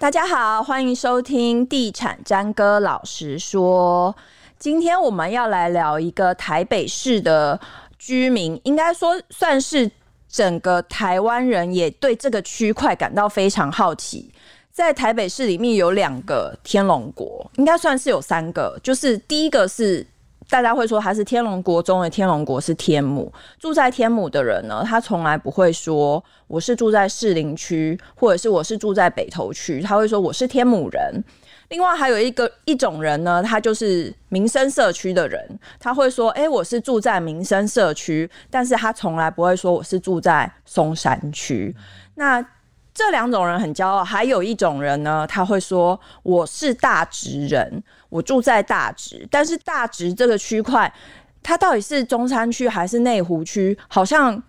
大家好，欢迎收听《地产詹哥老实说》。今天我们要来聊一个台北市的居民，应该说算是整个台湾人也对这个区块感到非常好奇。在台北市里面有两个天龙国，应该算是有三个。就是第一个是大家会说他是天龙国中的天龙国是天母，住在天母的人呢，他从来不会说我是住在士林区，或者是我是住在北投区，他会说我是天母人。另外还有一个一种人呢，他就是民生社区的人，他会说，哎、我是住在民生社区，但是他从来不会说我是住在松山区。那这两种人很骄傲，还有一种人呢，他会说我是大直人，我住在大直，但是大直这个区块，它到底是中山区还是内湖区？好像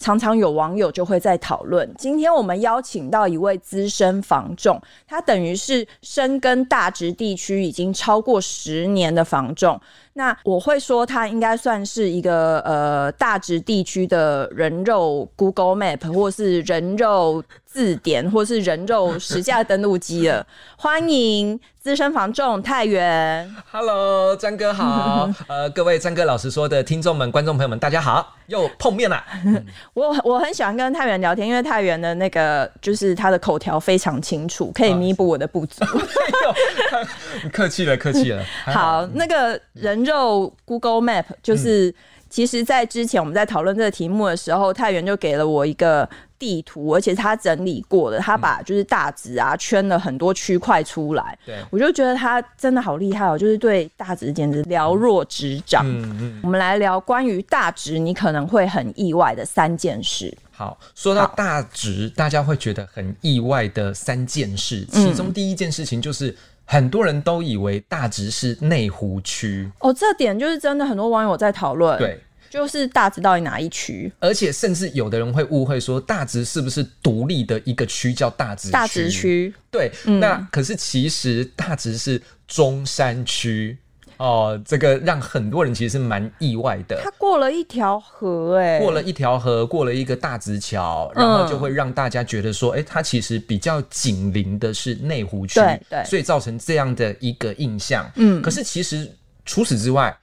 常常有网友就会在讨论。今天我们邀请到一位资深房仲，他等于是深耕大直地区已经超过十年的房仲。那我会说，它应该算是一个呃大直地区的人肉 Google Map，或是人肉字典，或是人肉实价登录机了。欢迎资深房仲太原。Hello，张哥好。呃，各位张哥老师说的听众们、观众朋友们，大家好，又碰面了。我我很喜欢跟太原聊天，因为太原的那个就是他的口条非常清楚，可以弥补我的不足。客气了，客气了。好，好，那个人。肉 Google Map 就是，其实，在之前我们在讨论这个题目的时候，太原就给了我一个地图，而且他整理过的，他把就是大直啊圈了很多区块出来。对，我就觉得他真的好厉害哦，就是对大直简直了若指掌。嗯嗯，我们来聊关于大直，你可能会很意外的三件事。好，说到大直，大家会觉得很意外的三件事，其中第一件事情就是。很多人都以为大直是内湖区哦，这点就是真的，很多网友在讨论。对，就是大直到底哪一区？而且甚至有的人会误会说，大直是不是独立的一个区叫大直区？大直区。对，嗯、那可是其实大直是中山区。哦，这个让很多人其实是蛮意外的。他过了一条河，哎，过了一条河，过了一个大直桥，然后就会让大家觉得说，哎、嗯，它其实比较紧邻的是内湖区，对对，所以造成这样的一个印象。嗯，可是其实除此之外，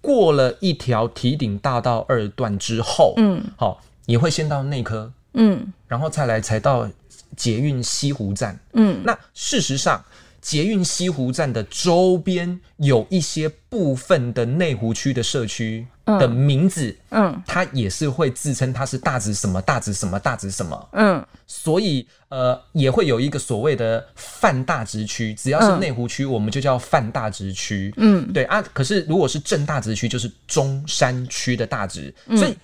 过了一条提顶大道二段之后，嗯，好、哦，你会先到内科，嗯，然后再来才到捷运西湖站，嗯，那事实上。捷运西湖站的周边有一些部分的内湖区的社区的名字，嗯，它也是会自称它是大直什么大直什么大直什么，嗯，所以呃也会有一个所谓的泛大直区，只要是内湖区，我们就叫泛大直区，嗯，对啊。可是如果是正大直区，就是中山区的大直，所以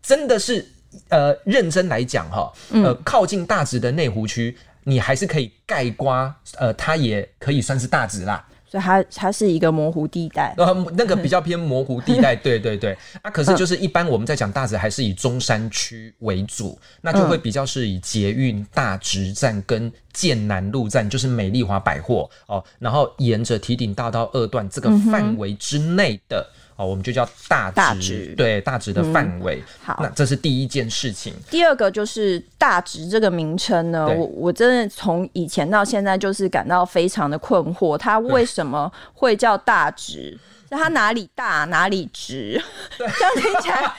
真的是呃认真来讲哈，呃靠近大直的内湖区。你还是可以盖瓜，呃，它也可以算是大直啦，所以它它是一个模糊地带，呃，那个比较偏模糊地带，对对对。啊，可是就是一般我们在讲大直，还是以中山区为主，那就会比较是以捷运大直站跟建南路站，就是美丽华百货哦，然后沿着提顶大道二段这个范围之内的。嗯哦，我们就叫大直，对大直的范围。嗯。好，那这是第一件事情。第二个就是大直这个名称呢，我我真的从以前到现在就是感到非常的困惑，它为什么会叫大直？那它哪里大哪里直？对，这样听起来？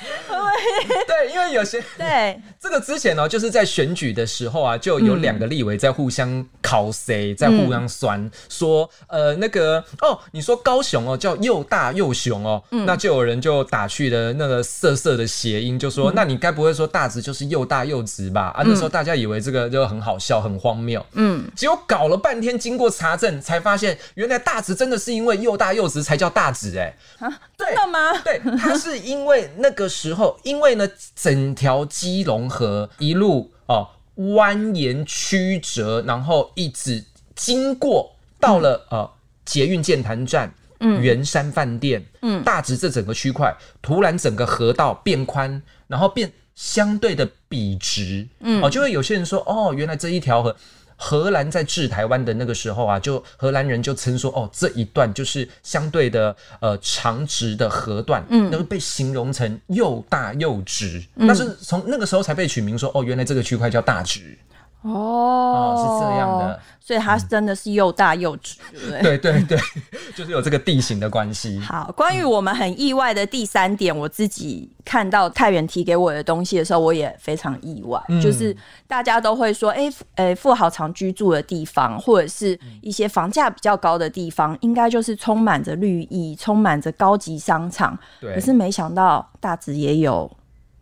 对，因为有些对这个之前呢，就是在选举的时候啊，就有两个立委在互相考谁，在互相酸，嗯、说呃那个哦，你说高雄哦叫又大又雄哦，嗯、那就有人就打去的那个色色的谐音，就说、嗯、那你该不会说大直就是又大又直吧？啊，那时候大家以为这个就很好笑，很荒谬。嗯，结果搞了半天，经过查证才发现，原来大直真的是因为又大又直才叫大直。哎，啊，真的吗？对，它是因为那个时候，因为呢，整条基隆河一路哦蜿蜒曲折，然后一直经过到了呃捷运剑潭站、嗯，圆山饭店、嗯，大直这整个区块，突然整个河道变宽，然后变相对的笔直，嗯，哦，就会有些人说，哦，原来这一条河。荷兰在治台湾的那个时候啊，就荷兰人就称说，哦，这一段就是相对的呃长直的河段，嗯，那个被形容成又大又直，但、嗯、是从那个时候才被取名说，哦，原来这个区块叫大直。哦，是这样的。所以它真的是又大又直，对对对对，就是有这个地形的关系。好，关于我们很意外的第三点，我自己看到太原提给我的东西的时候，我也非常意外。嗯、就是大家都会说，哎、欸，呃、欸，富豪常居住的地方，或者是一些房价比较高的地方，应该就是充满着绿意，充满着高级商场。对，可是没想到大直也有。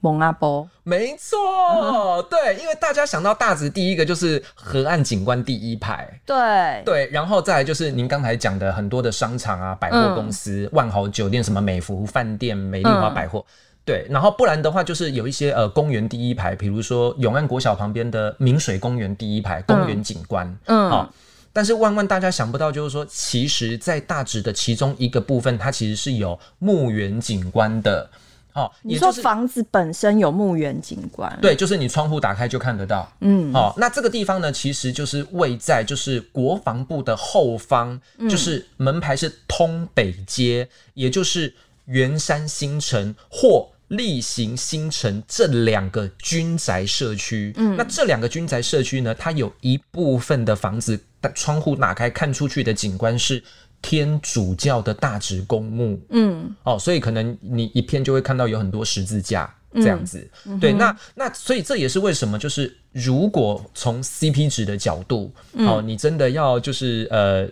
蒙阿波，没错，嗯，对，因为大家想到大直，第一个就是河岸景观第一排，对。对，然后再来就是您刚才讲的很多的商场啊、百货公司、嗯、万豪酒店、什么美孚饭店、美丽华百货，嗯，对，然后不然的话就是有一些呃公园第一排，比如说永安国小旁边的明水公园第一排公园景观，嗯，好，哦，但是万万大家想不到，就是说，其实，在大直的其中一个部分，它其实是有墓园景观的。哦，你说房子本身有墓园景观，对，就是你窗户打开就看得到。嗯，好、哦，那这个地方呢，其实就是位在就是国防部的后方，嗯、就是门牌是通北街，也就是圆山新城或例行新城这两个军宅社区。嗯，那这两个军宅社区呢，它有一部分的房子，窗户打开看出去的景观是。天主教的大直公墓，嗯，哦，所以可能你一片就会看到有很多十字架这样子，嗯、对，那那所以这也是为什么，就是如果从 CP 值的角度，嗯、哦，你真的要就是呃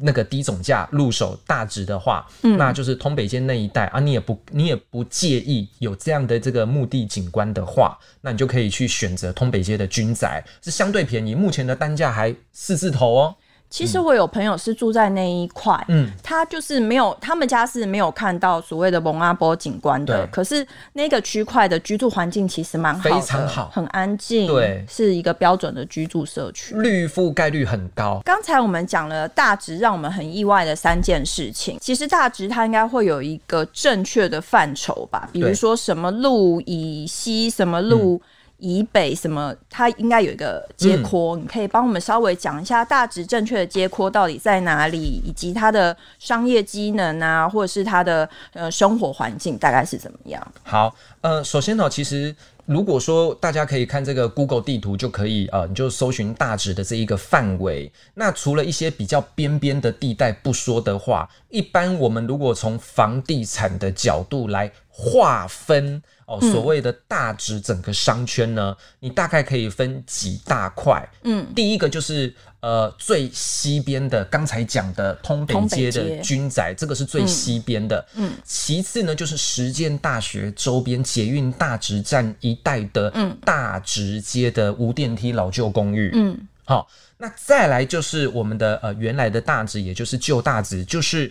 那个低总价入手大直的话，嗯，那就是通北街那一带啊，你也不你也不介意有这样的这个墓地景观的话，那你就可以去选择通北街的军宅，是相对便宜，目前的单价还四字头哦。其实我有朋友是住在那一块，嗯，他就是没有，他们家是没有看到所谓的蒙阿波景观的。可是那个区块的居住环境其实蛮好的，非常好，很安静，对，是一个标准的居住社区，绿覆盖率很高。刚才我们讲了大直让我们很意外的三件事情，其实大直它应该会有一个正确的范畴吧，比如说什么路以西，什么路。嗯以北什么？它应该有一个街廓，嗯、你可以帮我们稍微讲一下大直正确的街廓到底在哪里，以及它的商业机能啊，或者是它的呃生活环境大概是怎么样？好，呃，首先呢，其实如果说大家可以看这个 Google 地图，就可以呃，你就搜寻大直的这一个范围。那除了一些比较边边的地带不说的话，一般我们如果从房地产的角度来划分。哦，所谓的大直整个商圈呢，嗯、你大概可以分几大块。嗯，第一个就是呃最西边的，刚才讲的通北街的军宅，这个是最西边的。嗯，其次呢就是实践大学周边捷运大直站一带的大直街的无电梯老旧公寓。嗯，好、哦，那再来就是我们的呃原来的大直，也就是旧大直，就是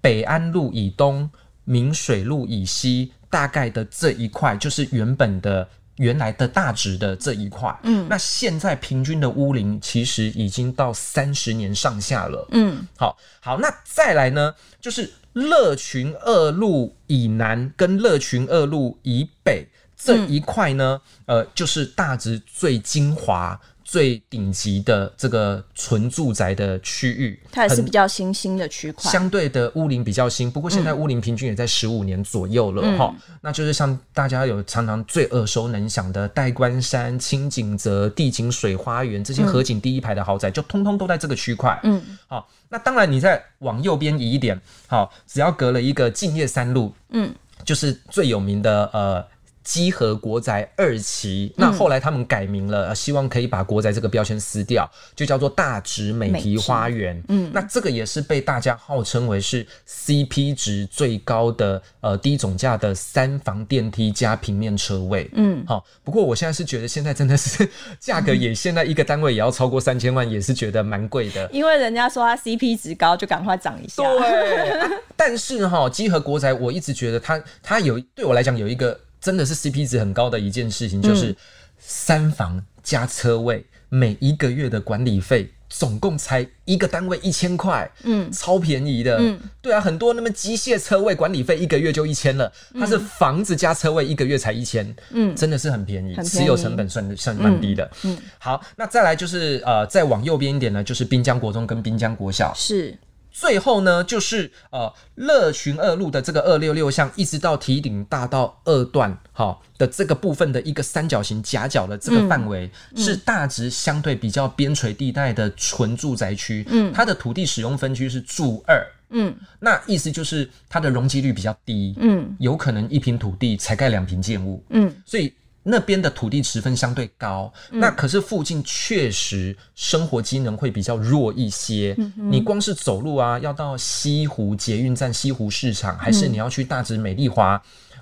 北安路以东、明水路以西。大概的这一块就是原本的原来的大直的这一块，嗯，那现在平均的屋龄其实已经到三十年上下了，嗯，好，好，那再来呢，就是乐群二路以南跟乐群二路以北这一块呢，嗯、呃，就是大直最精华。最顶级的这个纯住宅的区域，它也是比较新兴的区块，相对的屋龄比较新。不过现在屋龄平均也在十五年左右了哈、嗯。那就是像大家有常常最耳熟能详的戴官山、清景泽、地景水花园这些河景第一排的豪宅，就通通都在这个区块。嗯，好，那当然你再往右边移一点，好，只要隔了一个敬业三路，嗯，就是最有名的呃。基和国宅二期，那后来他们改名了，嗯、希望可以把国宅这个标签撕掉，就叫做大直美堤花园。嗯，那这个也是被大家号称为是 CP 值最高的呃低总价的三房电梯加平面车位。嗯，好，不过我现在是觉得现在真的是价格也现在一个单位也要超过三千万，也是觉得蛮贵的。因为人家说它 CP 值高，就赶快涨一下。对，啊、但是哈，基和国宅我一直觉得它它有对我来讲有一个。真的是 CP 值很高的一件事情，就是三房加车位，每一个月的管理费总共才一个单位一千块，嗯，超便宜的，嗯，对啊，很多那么机械车位管理费一个月就一千了，它是房子加车位一个月才一千，嗯，真的是很便宜，持有成本算算蛮低的，嗯，好，那再来就是呃，再往右边一点呢，就是滨江国中跟滨江国小，是。最后呢，就是呃乐群二路的这个二六六巷，一直到堤顶大道二段哈的这个部分的一个三角形夹角的这个范围，嗯、是大直相对比较边陲地带的纯住宅区。嗯，它的土地使用分区是住二。嗯，那意思就是它的容积率比较低。嗯，有可能一平土地才盖两平建物。嗯，所以。那边的土地持分相对高，嗯、那可是附近确实生活机能会比较弱一些。嗯、你光是走路啊，要到西湖捷运站、西湖市场，还是你要去大直美丽华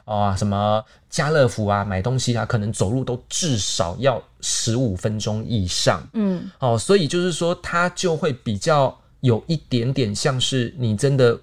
啊、呃，什么家乐福啊买东西啊，可能走路都至少要十五分钟以上。嗯，哦，所以就是说，它就会比较有一点点像是你真的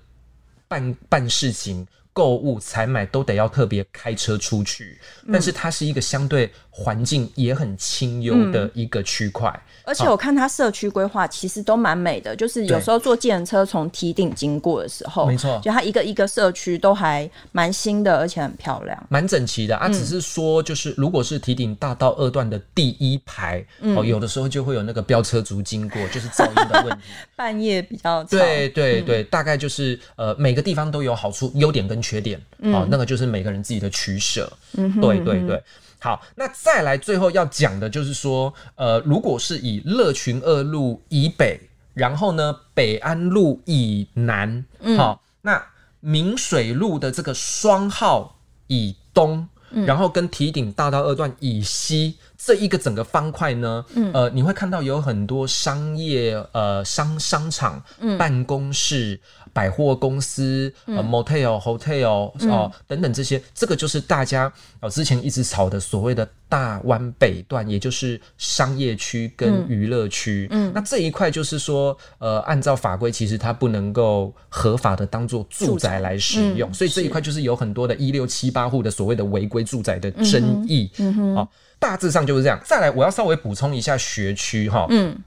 办办事情。购物采买都得要特别开车出去，但是它是一个相对环境也很清幽的一个区块。嗯而且我看它社区规划其实都蛮美的，就是有时候坐计程车从堤顶经过的时候，没错，就它一个一个社区都还蛮新的，而且很漂亮，蛮整齐的啊。只是说，就是如果是堤顶大道二段的第一排，哦，有的时候就会有那个飙车族经过，就是噪音的问题。半夜比较吵。对对对，大概就是呃，每个地方都有好处、优点跟缺点，哦，那个就是每个人自己的取舍。嗯，对对对。好，那再来最后要讲的就是说，呃，如果是以乐群二路以北，然后呢北安路以南，嗯、好，那明水路的这个双号以东，嗯、然后跟提顶大道二段以西这一个整个方块呢，嗯、呃，你会看到有很多商业，呃，商商场、嗯、办公室。百货公司、呃、motel、hotel 哦、呃、等等这些，这个就是大家呃之前一直炒的所谓的大湾北段，也就是商业区跟娱乐区。嗯，那这一块就是说，呃，按照法规，其实它不能够合法的当做住宅来使用，所以这一块就是有很多的一六七八户的所谓的违规住宅的争议。嗯哼，好，大致上就是这样。再来，我要稍微补充一下学区哈。嗯，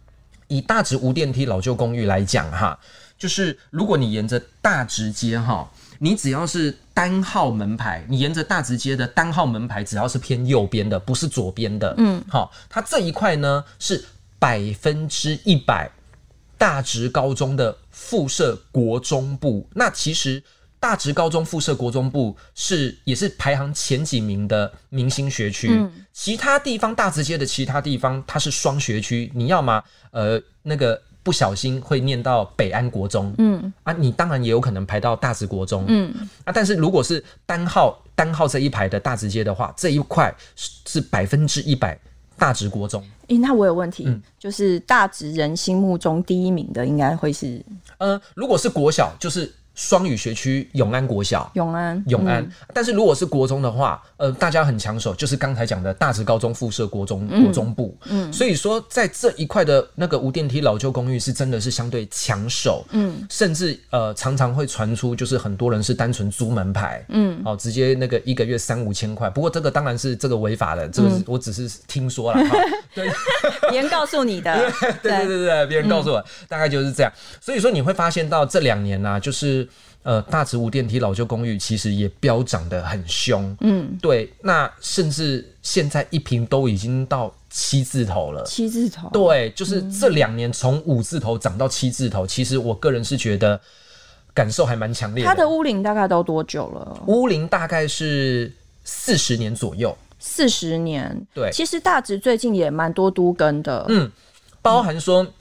以大直无电梯老旧公寓来讲哈。就是如果你沿着大直街哈，你只要是单号门牌，你沿着大直街的单号门牌，只要是偏右边的，不是左边的，嗯，好，它这一块呢是百分之一百大直高中的附设国中部。那其实大直高中附设国中部是也是排行前几名的明星学区。嗯，其他地方大直街的其他地方它是双学区，你要吗？呃，那个。不小心会念到北安国中，嗯啊，你当然也有可能排到大直国中，嗯啊，但是如果是单号单号这一排的大直街的话，这一块是百分之一百大直国中。诶、欸，那我有问题，嗯、就是大直人心目中第一名的应该会是，呃，如果是国小就是。双语学区永安国小，永安永安，嗯、但是如果是国中的话，呃，大家很抢手，就是刚才讲的大直高中附设国中、嗯、国中部，嗯，所以说在这一块的那个无电梯老旧公寓是真的是相对抢手，嗯，甚至呃常常会传出就是很多人是单纯租门牌，嗯，哦，直接那个一个月三五千块，不过这个当然是这个违法的，这个是我只是听说了，哈、嗯，对，别人告诉你的，对对对对，别人告诉我，嗯、大概就是这样，所以说你会发现到这两年呢、啊，就是。呃，大直无电梯老旧公寓其实也飙涨得很凶，嗯，对，那甚至现在一平都已经到七字头了，七字头，对，就是这两年从五字头涨到七字头，嗯、其实我个人是觉得感受还蛮强烈的。它的屋龄大概都多久了？屋龄大概是四十年左右，四十年，对，其实大直最近也蛮多都更的，嗯，包含说。嗯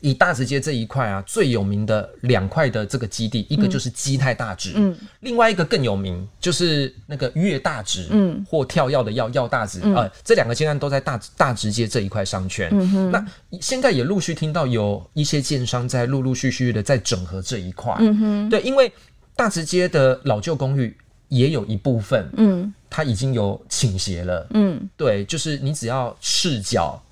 以大直街这一块啊，最有名的两块的这个基地，一个就是基泰大直，嗯，另外一个更有名就是那个跃大直，嗯，或跳药的药药大直，呃，这两个建案都在大大直街这一块商圈。嗯哼，那现在也陆续听到有一些建商在陆陆续续的在整合这一块。嗯哼，对，因为大直街的老旧公寓也有一部分，嗯，它已经有倾斜了。嗯，对，就是你只要赤脚。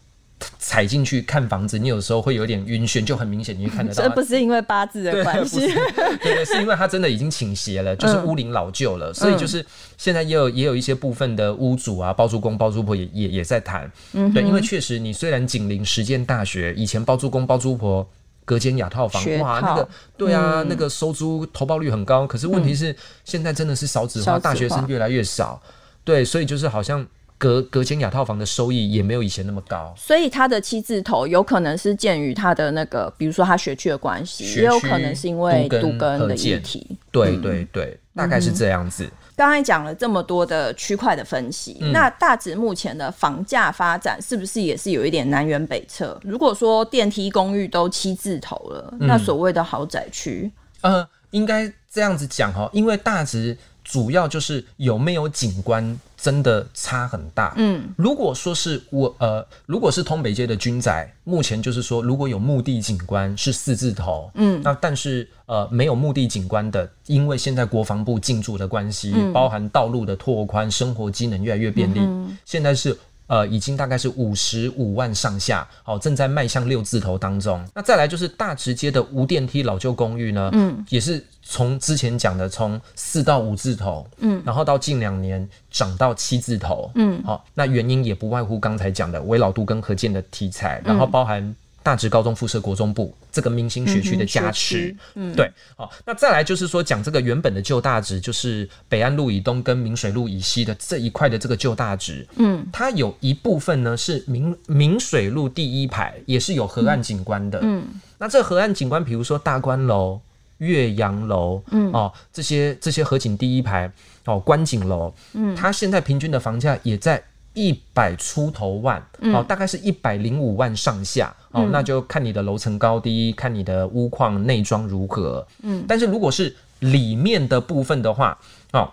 踩进去看房子，你有时候会有点晕眩，就很明显，你会看得到。这不是因为八字的关系，对对，是因为它真的已经倾斜了，就是屋龄老旧了，嗯、所以就是现在也有也有一些部分的屋主啊，包租公、包租婆也也也在谈。嗯，对，因为确实你虽然紧邻实践大学，以前包租公、包租婆隔间雅套房，套哇，那个对啊，嗯、那个收租投报率很高，可是问题是、嗯、现在真的是少子化，大学生越来越少，对，所以就是好像。隔隔间雅套房的收益也没有以前那么高，所以它的七字头有可能是鉴于它的那个，比如说它学区的关系，也有可能是因为都更的议题。对对对，嗯、大概是这样子。刚才讲了这么多的区块的分析，嗯、那大直目前的房价发展是不是也是有一点南辕北辙？如果说电梯公寓都七字头了，嗯、那所谓的豪宅区，呃，应该这样子讲哈，因为大直。主要就是有没有景观真的差很大。嗯，如果说是我呃，如果是通北街的军宅，目前就是说如果有墓地景观是四字头。嗯，那但是呃没有墓地景观的，因为现在国防部进驻的关系，嗯、包含道路的拓宽，生活机能越来越便利，嗯、现在是。呃，已经大概是五十五万上下，好，正在迈向六字头当中。那再来就是大直街的无电梯老旧公寓呢，嗯，也是从之前讲的从四到五字头，嗯，然后到近两年涨到七字头，嗯，好，那原因也不外乎刚才讲的围老度跟可建的题材，然后包含。大直高中附设国中部这个明星学区的加持，嗯，对，好，那再来就是说讲这个原本的旧大直，就是北安路以东跟明水路以西的这一块的这个旧大直，嗯，它有一部分呢是明明水路第一排，也是有河岸景观的，嗯，那这河岸景观，比如说大观楼、岳阳楼，嗯，哦，这些这些河景第一排，哦，观景楼，嗯，它现在平均的房价也在。一百出头万，哦，大概是一百零五万上下，嗯、哦，那就看你的楼层高低，看你的屋况内装如何，嗯，但是如果是里面的部分的话，哦，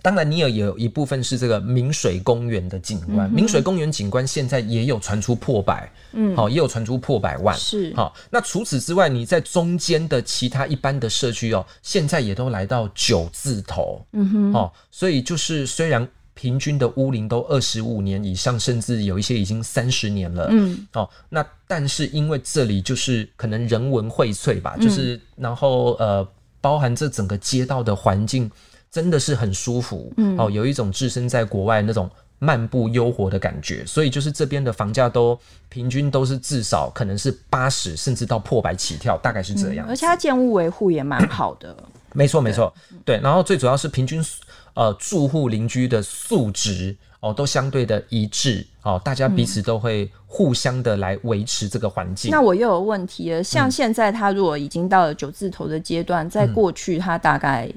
当然你也有一部分是这个明水公园的景观，明水公园景观现在也有传出破百，嗯，好、哦，也有传出破百万，是，好、哦，那除此之外，你在中间的其他一般的社区哦，现在也都来到九字头，嗯哼，哦，所以就是虽然。平均的屋龄都二十五年以上，甚至有一些已经三十年了。嗯，哦，那但是因为这里就是可能人文荟萃吧，嗯、就是然后呃，包含这整个街道的环境真的是很舒服。嗯，哦，有一种置身在国外那种漫步悠活的感觉，所以就是这边的房价都平均都是至少可能是八十，甚至到破百起跳，大概是这样、嗯。而且它建物维护也蛮好的。没错，没错，对。然后最主要是平均。呃，住户邻居的素质哦，都相对的一致哦，大家彼此都会互相的来维持这个环境。嗯。那我又有问题了，像现在他如果已经到了九字头的阶段，在过去他大概。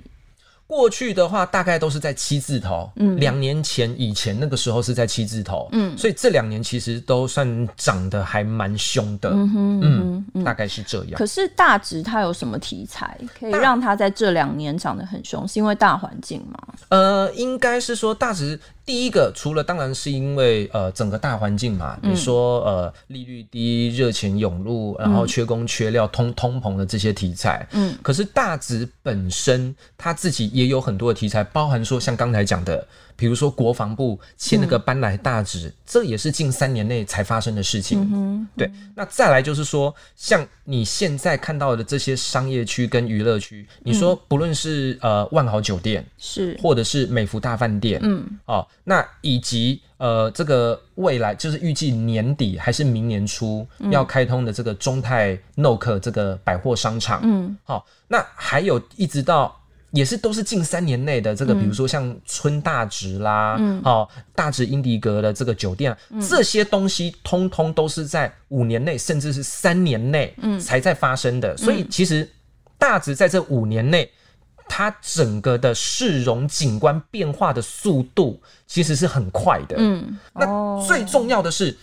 过去的话，大概都是在七字头。嗯，两年前以前那个时候是在七字头。嗯，所以这两年其实都算涨得还蛮凶的。嗯哼，嗯，嗯，大概是这样。可是大直它有什么题材可以让它在这两年涨得很凶？是因为大环境吗？呃，应该是说大直。第一个，除了当然是因为呃整个大环境嘛，嗯、你说呃利率低、热钱涌入，然后缺工缺料、通通膨的这些题材，嗯，可是大直本身它自己也有很多的题材，包含说像刚才讲的。比如说国防部签那个搬来大直，嗯、这也是近三年内才发生的事情。嗯嗯、对，那再来就是说，像你现在看到的这些商业区跟娱乐区，嗯、你说不论是呃万豪酒店是，或者是美孚大饭店，嗯，哦，那以及呃这个未来就是预计年底还是明年初要开通的这个中泰 NOKE 这个百货商场，嗯，好、哦，那还有一直到。也是都是近三年内的这个，比如说像春大直啦，嗯，哦，大直英迪格的这个酒店，嗯、这些东西通通都是在五年内，甚至是三年内，才在发生的。嗯、所以其实大直在这五年内，它整个的市容景观变化的速度其实是很快的。嗯，那最重要的是，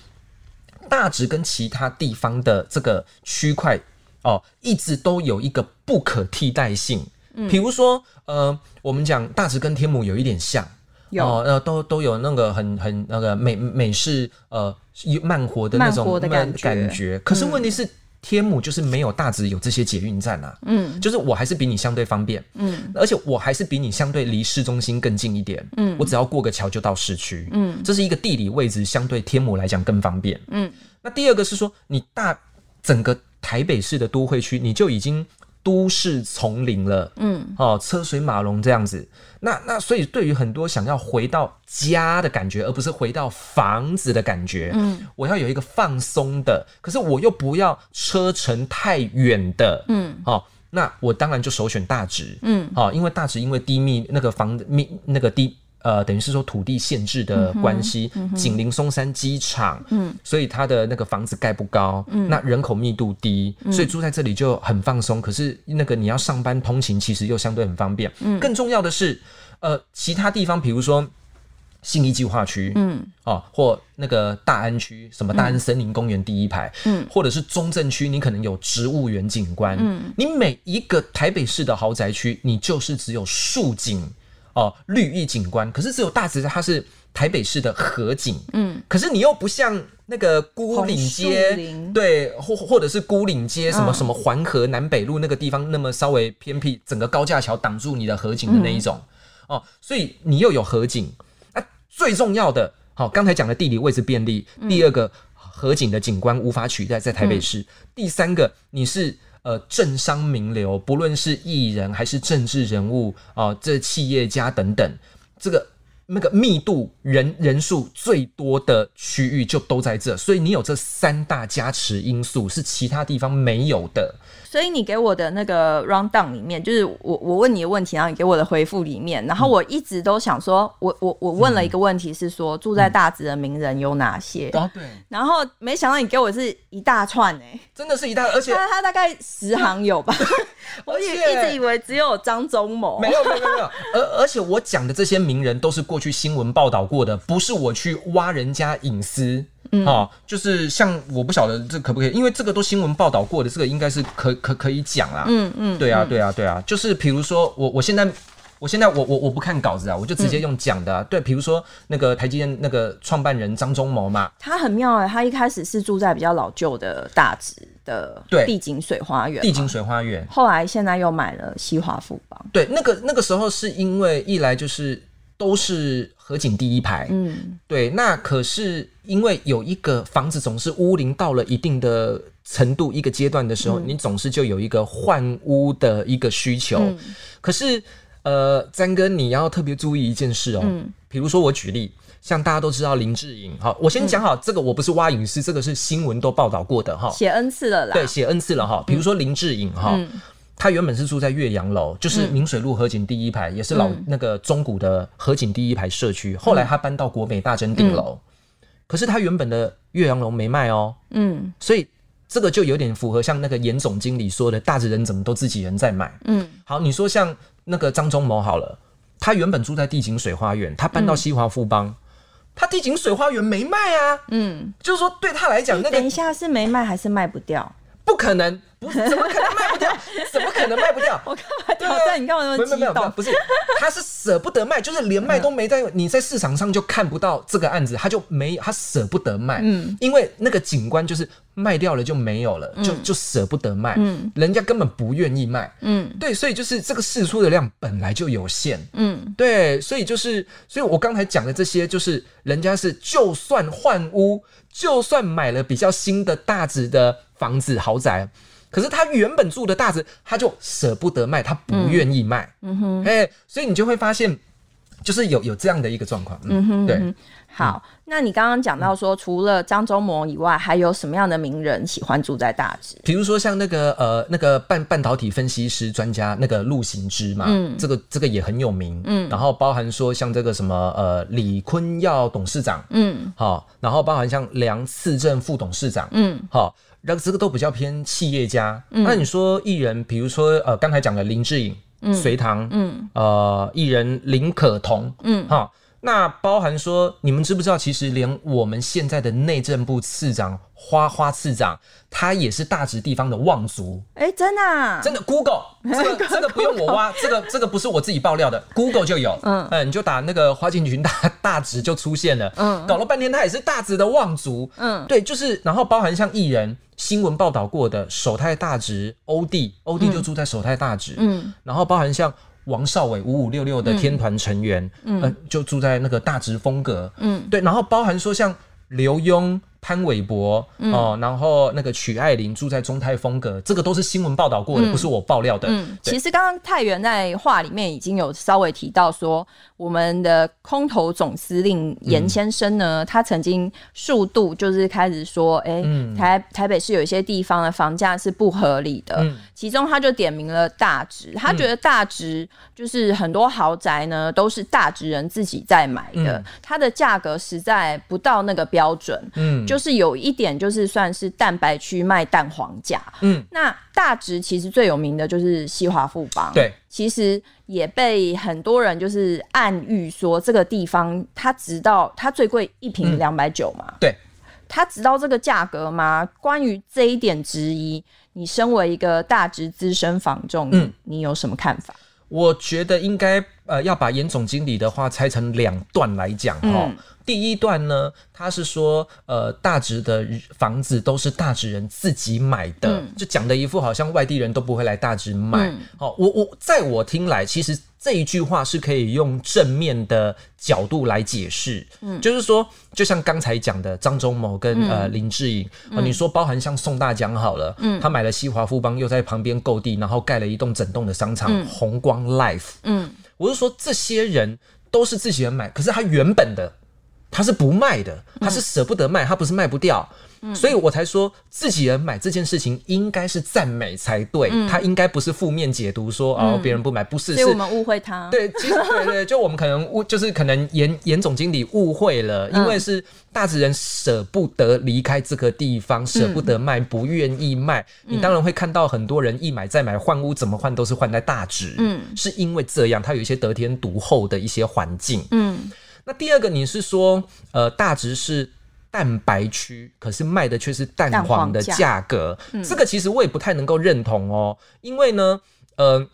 大直跟其他地方的这个区块哦，一直都有一个不可替代性。比如说，呃，我们讲大直跟天母有一点像，有。呃，都都有那个很很那个美美式呃慢活的那种慢感觉，感觉。可是问题是，嗯、天母就是没有大直有这些捷运站啊，嗯，就是我还是比你相对方便，嗯，而且我还是比你相对离市中心更近一点，嗯，我只要过个桥就到市区，嗯，这是一个地理位置相对天母来讲更方便，嗯。那第二个是说，你大整个台北市的都会区，你就已经。都市丛林了，嗯，哦，车水马龙这样子，那那所以对于很多想要回到家的感觉，而不是回到房子的感觉，嗯，我要有一个放松的，可是我又不要车程太远的，嗯，哦，那我当然就首选大直，嗯，哦，因为大直因为低密那个房密那个低。呃，等于是说土地限制的关系，紧邻松山机场，嗯，所以它的那个房子盖不高，嗯，那人口密度低，嗯，所以住在这里就很放松。可是那个你要上班通勤，其实又相对很方便。嗯，更重要的是，呃，其他地方，比如说信义计划区，嗯，哦，或那个大安区，什么大安森林公园第一排，嗯，或者是中正区，你可能有植物园景观，嗯，你每一个台北市的豪宅区，你就是只有树景。哦，绿意景观，可是只有大直它是台北市的河景，嗯，可是你又不像那个孤岭街，对，或或者是孤岭街什么什么环河南北路那个地方那么稍微偏僻，整个高架桥挡住你的河景的那一种，嗯、哦，所以你又有河景，啊，最重要的，好、哦，刚才讲的地理位置便利，嗯、第二个河景的景观无法取代在台北市，嗯、第三个你是。呃，政商名流，不论是艺人还是政治人物啊、这企业家等等，这个那个密度人人数最多的区域就都在这，所以你有这三大加持因素是其他地方没有的。所以你给我的那个 round down 里面，就是我我问你的问题，然后你给我的回复里面，然后我一直都想说，我我我问了一个问题是说，住在大直的名人有哪些？哦，对。然后没想到你给我是一大串哎，真的是一大，而且他他大概十行有吧？我也一直以为只有张忠谋，没有没有没有。而而且我讲的这些名人都是过去新闻报道过的，不是我去挖人家隐私。嗯，哦，就是像我不晓得这可不可以，因为这个都新闻报道过的，这个应该是可可可以讲啦。嗯嗯，对啊对啊对啊，就是比如说我我现在我现在我我我不看稿子啊，我就直接用讲的，啊。嗯、对，比如说那个台积电那个创办人张忠谋嘛，他很妙哎，他一开始是住在比较老旧的大直的帝景水花园，帝景水花园，后来现在又买了西华富邦。对，那个那个时候是因为一来就是。都是河景第一排，嗯，对。那可是因为有一个房子总是屋龄到了一定的程度、一个阶段的时候，嗯、你总是就有一个换屋的一个需求。嗯、可是，呃，詹哥，你要特别注意一件事哦。嗯。比如说，我举例，像大家都知道林志颖，好，我先讲好，这个我不是挖隐私，这个是新闻都报道过的哈。写 N 次了啦。对，写 N 次了哈。比如说林志颖哈。嗯他原本是住在岳阳楼，就是明水路河景第一排，嗯、也是老那个中古的河景第一排社区。嗯、后来他搬到国美大珍顶楼，嗯、可是他原本的岳阳楼没卖哦。嗯，所以这个就有点符合像那个严总经理说的，大直人怎么都自己人在买。嗯，好，你说像那个张忠谋好了，他原本住在帝景水花园，他搬到西华富邦，嗯、他帝景水花园没卖啊。嗯，就是说对他来讲，那个等一下是没卖还是卖不掉？不可能。不，怎么可能卖不掉？怎么可能卖不掉？我干嘛挑战？你干嘛那么激动？没有没有，不是，他是舍不得卖，就是连卖都没在，你在市场上就看不到这个案子，他就没，他舍不得卖，嗯，因为那个景观就是卖掉了就没有了，就就舍不得卖，嗯，人家根本不愿意卖，嗯，对，所以就是这个试出的量本来就有限，嗯，对，所以就是，所以我刚才讲的这些，就是人家是就算换屋，就算买了比较新的大直的房子豪宅。可是他原本住的大直，他就舍不得卖，他不愿意卖。嗯哼，哎，所以你就会发现，就是有有这样的一个状况。嗯哼，对。好，那你刚刚讲到说，除了张忠谋以外，还有什么样的名人喜欢住在大直？比如说像那个呃，那个半半导体分析师专家那个陆行之嘛，嗯，这个这个也很有名。嗯，然后包含说像这个什么呃李坤耀董事长，嗯，好，然后包含像梁次正副董事长，嗯，好。那这个都比较偏企业家。嗯、那你说艺人，比如说呃，刚才讲的林志颖、嗯、隋棠，嗯，呃，艺人林可彤，嗯，哈，那包含说，你们知不知道，其实连我们现在的内政部次长。花花次长，他也是大直地方的望族。哎、欸，真的、啊，真的，Google 这个这个不用我挖，这个这个不是我自己爆料的，Google 就有。嗯，嗯，你就打那个花敬群大大直就出现了。嗯，搞了半天他也是大直的望族。嗯，对，就是，然后包含像艺人新闻报道过的首泰大直欧弟，欧弟就住在首泰大直。嗯，然后包含像王少伟五五六六的天团成员，嗯，嗯，就住在那个大直风格。嗯，对，然后包含说像刘墉。潘玮柏哦，然后那个曲爱玲住在中泰风格，这个都是新闻报道过的，不是我爆料的。嗯，其实刚刚太原在话里面已经有稍微提到说，我们的空投总司令严先生呢，他曾经数度就是开始说，哎，台台北市有一些地方的房价是不合理的，其中他就点名了大直，他觉得大直就是很多豪宅呢都是大直人自己在买的，它的价格实在不到那个标准。嗯。就是有一点，就是算是蛋白区卖蛋黄价。嗯，那大直其实最有名的就是西华富邦。对，其实也被很多人就是暗喻说，这个地方它直到它最贵一瓶两百九嘛。对，它直到这个价格吗？关于这一点质疑，你身为一个大直资深房仲，嗯，你有什么看法？我觉得应该呃要把严总经理的话拆成两段来讲哈。嗯第一段呢，他是说，呃，大直的房子都是大直人自己买的，嗯、就讲的一副好像外地人都不会来大直买。嗯、哦，我我在我听来，其实这一句话是可以用正面的角度来解释。嗯，就是说，就像刚才讲的张忠谋跟、嗯、呃林志颖、你说包含像宋大江好了，嗯，他买了西华富邦，又在旁边购地，然后盖了一栋整栋的商场，嗯、弘光 Life。嗯，我是说这些人都是自己人买，可是他原本的。他是不卖的，他是舍不得卖，他不是卖不掉，嗯、所以我才说自己人买这件事情应该是赞美才对，嗯、他应该不是负面解读说、嗯、哦别人不买不是，所以我们误会他。对，其实对对，就我们可能误，就是可能严严总经理误会了，因为是大直人舍不得离开这个地方，舍不得卖，不愿意卖，嗯、你当然会看到很多人一买再买，换屋怎么换都是换在大直，嗯，是因为这样，他有一些得天独厚的一些环境，嗯。那第二个，你是说，呃，大直是蛋白区，可是卖的却是蛋黄的价格，嗯、这个其实我也不太能够认同哦。因为呢，呃，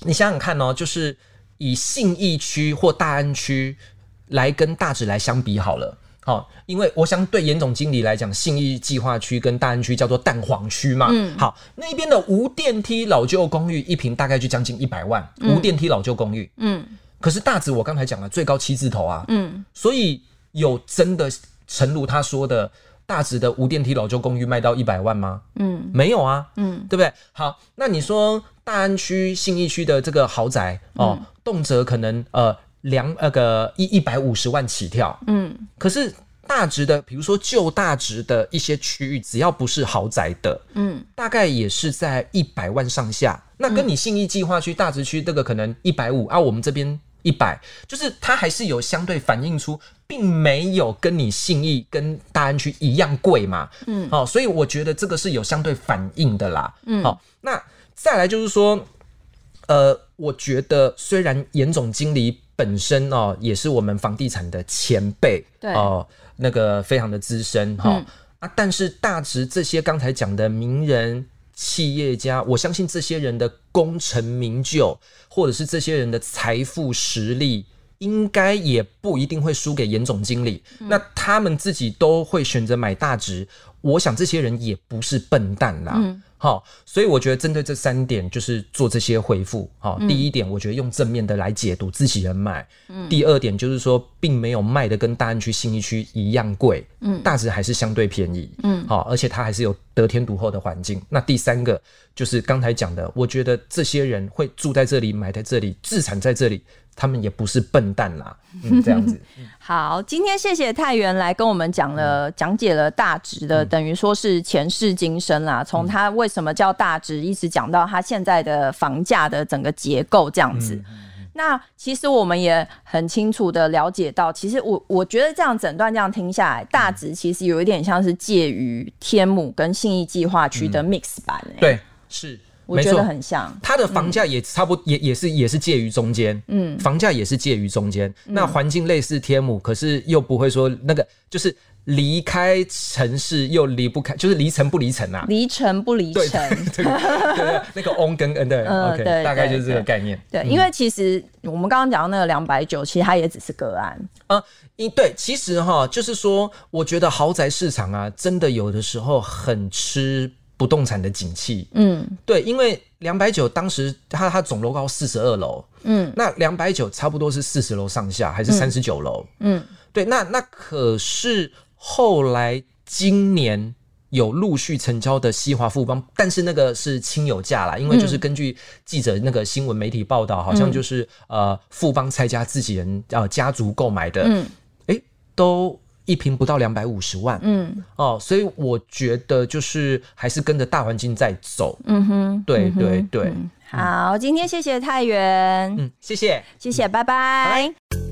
你想想看哦，就是以信义区或大安区来跟大直来相比好了，好、哦，因为我想对严总经理来讲，信义计划区跟大安区叫做蛋黄区嘛，嗯，好，那边的无电梯老旧公寓一平大概就将近一百万，嗯、无电梯老旧公寓，嗯。可是大直我刚才讲了最高七字头啊，嗯，所以有真的诚如他说的，大直的无电梯老旧公寓卖到一百万吗？嗯，没有啊，嗯，对不对？好，那你说大安区、信义区的这个豪宅哦，动辄可能呃两那个一一百五十万起跳，嗯，可是大直的，比如说旧大直的一些区域，只要不是豪宅的，嗯，大概也是在一百万上下。那跟你信义计划区、大直区这个可能一百五啊，我们这边。一百，就是它还是有相对反映出，并没有跟你信义跟大安区一样贵嘛，嗯，好，所以我觉得这个是有相对反应的啦，嗯，好，那再来就是说，呃，我觉得虽然严总经理本身哦也是我们房地产的前辈，对。哦，那个非常的资深哈、嗯、啊，但是大直这些刚才讲的名人。企业家，我相信这些人的功成名就，或者是这些人的财富实力，应该也不一定会输给严总经理。嗯、那他们自己都会选择买大值，我想这些人也不是笨蛋啦。嗯好，所以我觉得针对这三点就是做这些回复。好，第一点，我觉得用正面的来解读自己人买。嗯。第二点就是说，并没有卖的跟大安区、信义区一样贵。嗯。大致还是相对便宜。嗯。好，而且它还是有得天独厚的环境。那第三个就是刚才讲的，我觉得这些人会住在这里、买在这里、自产在这里。他们也不是笨蛋啦，嗯，这样子。好，今天谢谢太原来跟我们讲了讲、嗯、解了大直的，嗯、等于说是前世今生啦。从他为什么叫大直，一直讲到他现在的房价的整个结构这样子。那其实我们也很清楚的了解到，其实我我觉得这样整段这样听下来，大直其实有一点像是介于天母跟信义计划区的 mix 版、欸。对，是。我觉得很像，它的房价也差不多，也也是也是介于中间，嗯，房价也是介于中间。那环境类似天母，可是又不会说那个，就是离开城市又离不开，就是离城不离城啊，离城不离城，对对对，那个 on 跟 n 对，OK，大概就是这个概念。对，因为其实我们刚刚讲到那个两百九，其实它也只是个案啊。因对，其实哈，就是说，我觉得豪宅市场啊，真的有的时候很吃。不动产的景气，嗯，对，因为两百九当时它它总楼高四十二楼，嗯，那两百九差不多是四十楼上下还是三十九楼，嗯，对，那那可是后来今年有陆续成交的西华富邦，但是那个是亲友价啦，因为就是根据记者那个新闻媒体报道，好像就是呃富邦蔡家自己人呃家族购买的，嗯，哎，都一瓶不到两百五十万，嗯哦，所以我觉得就是还是跟着大环境在走，嗯哼，对对对。好，今天谢谢太原，嗯，谢谢，谢谢，拜拜。拜拜。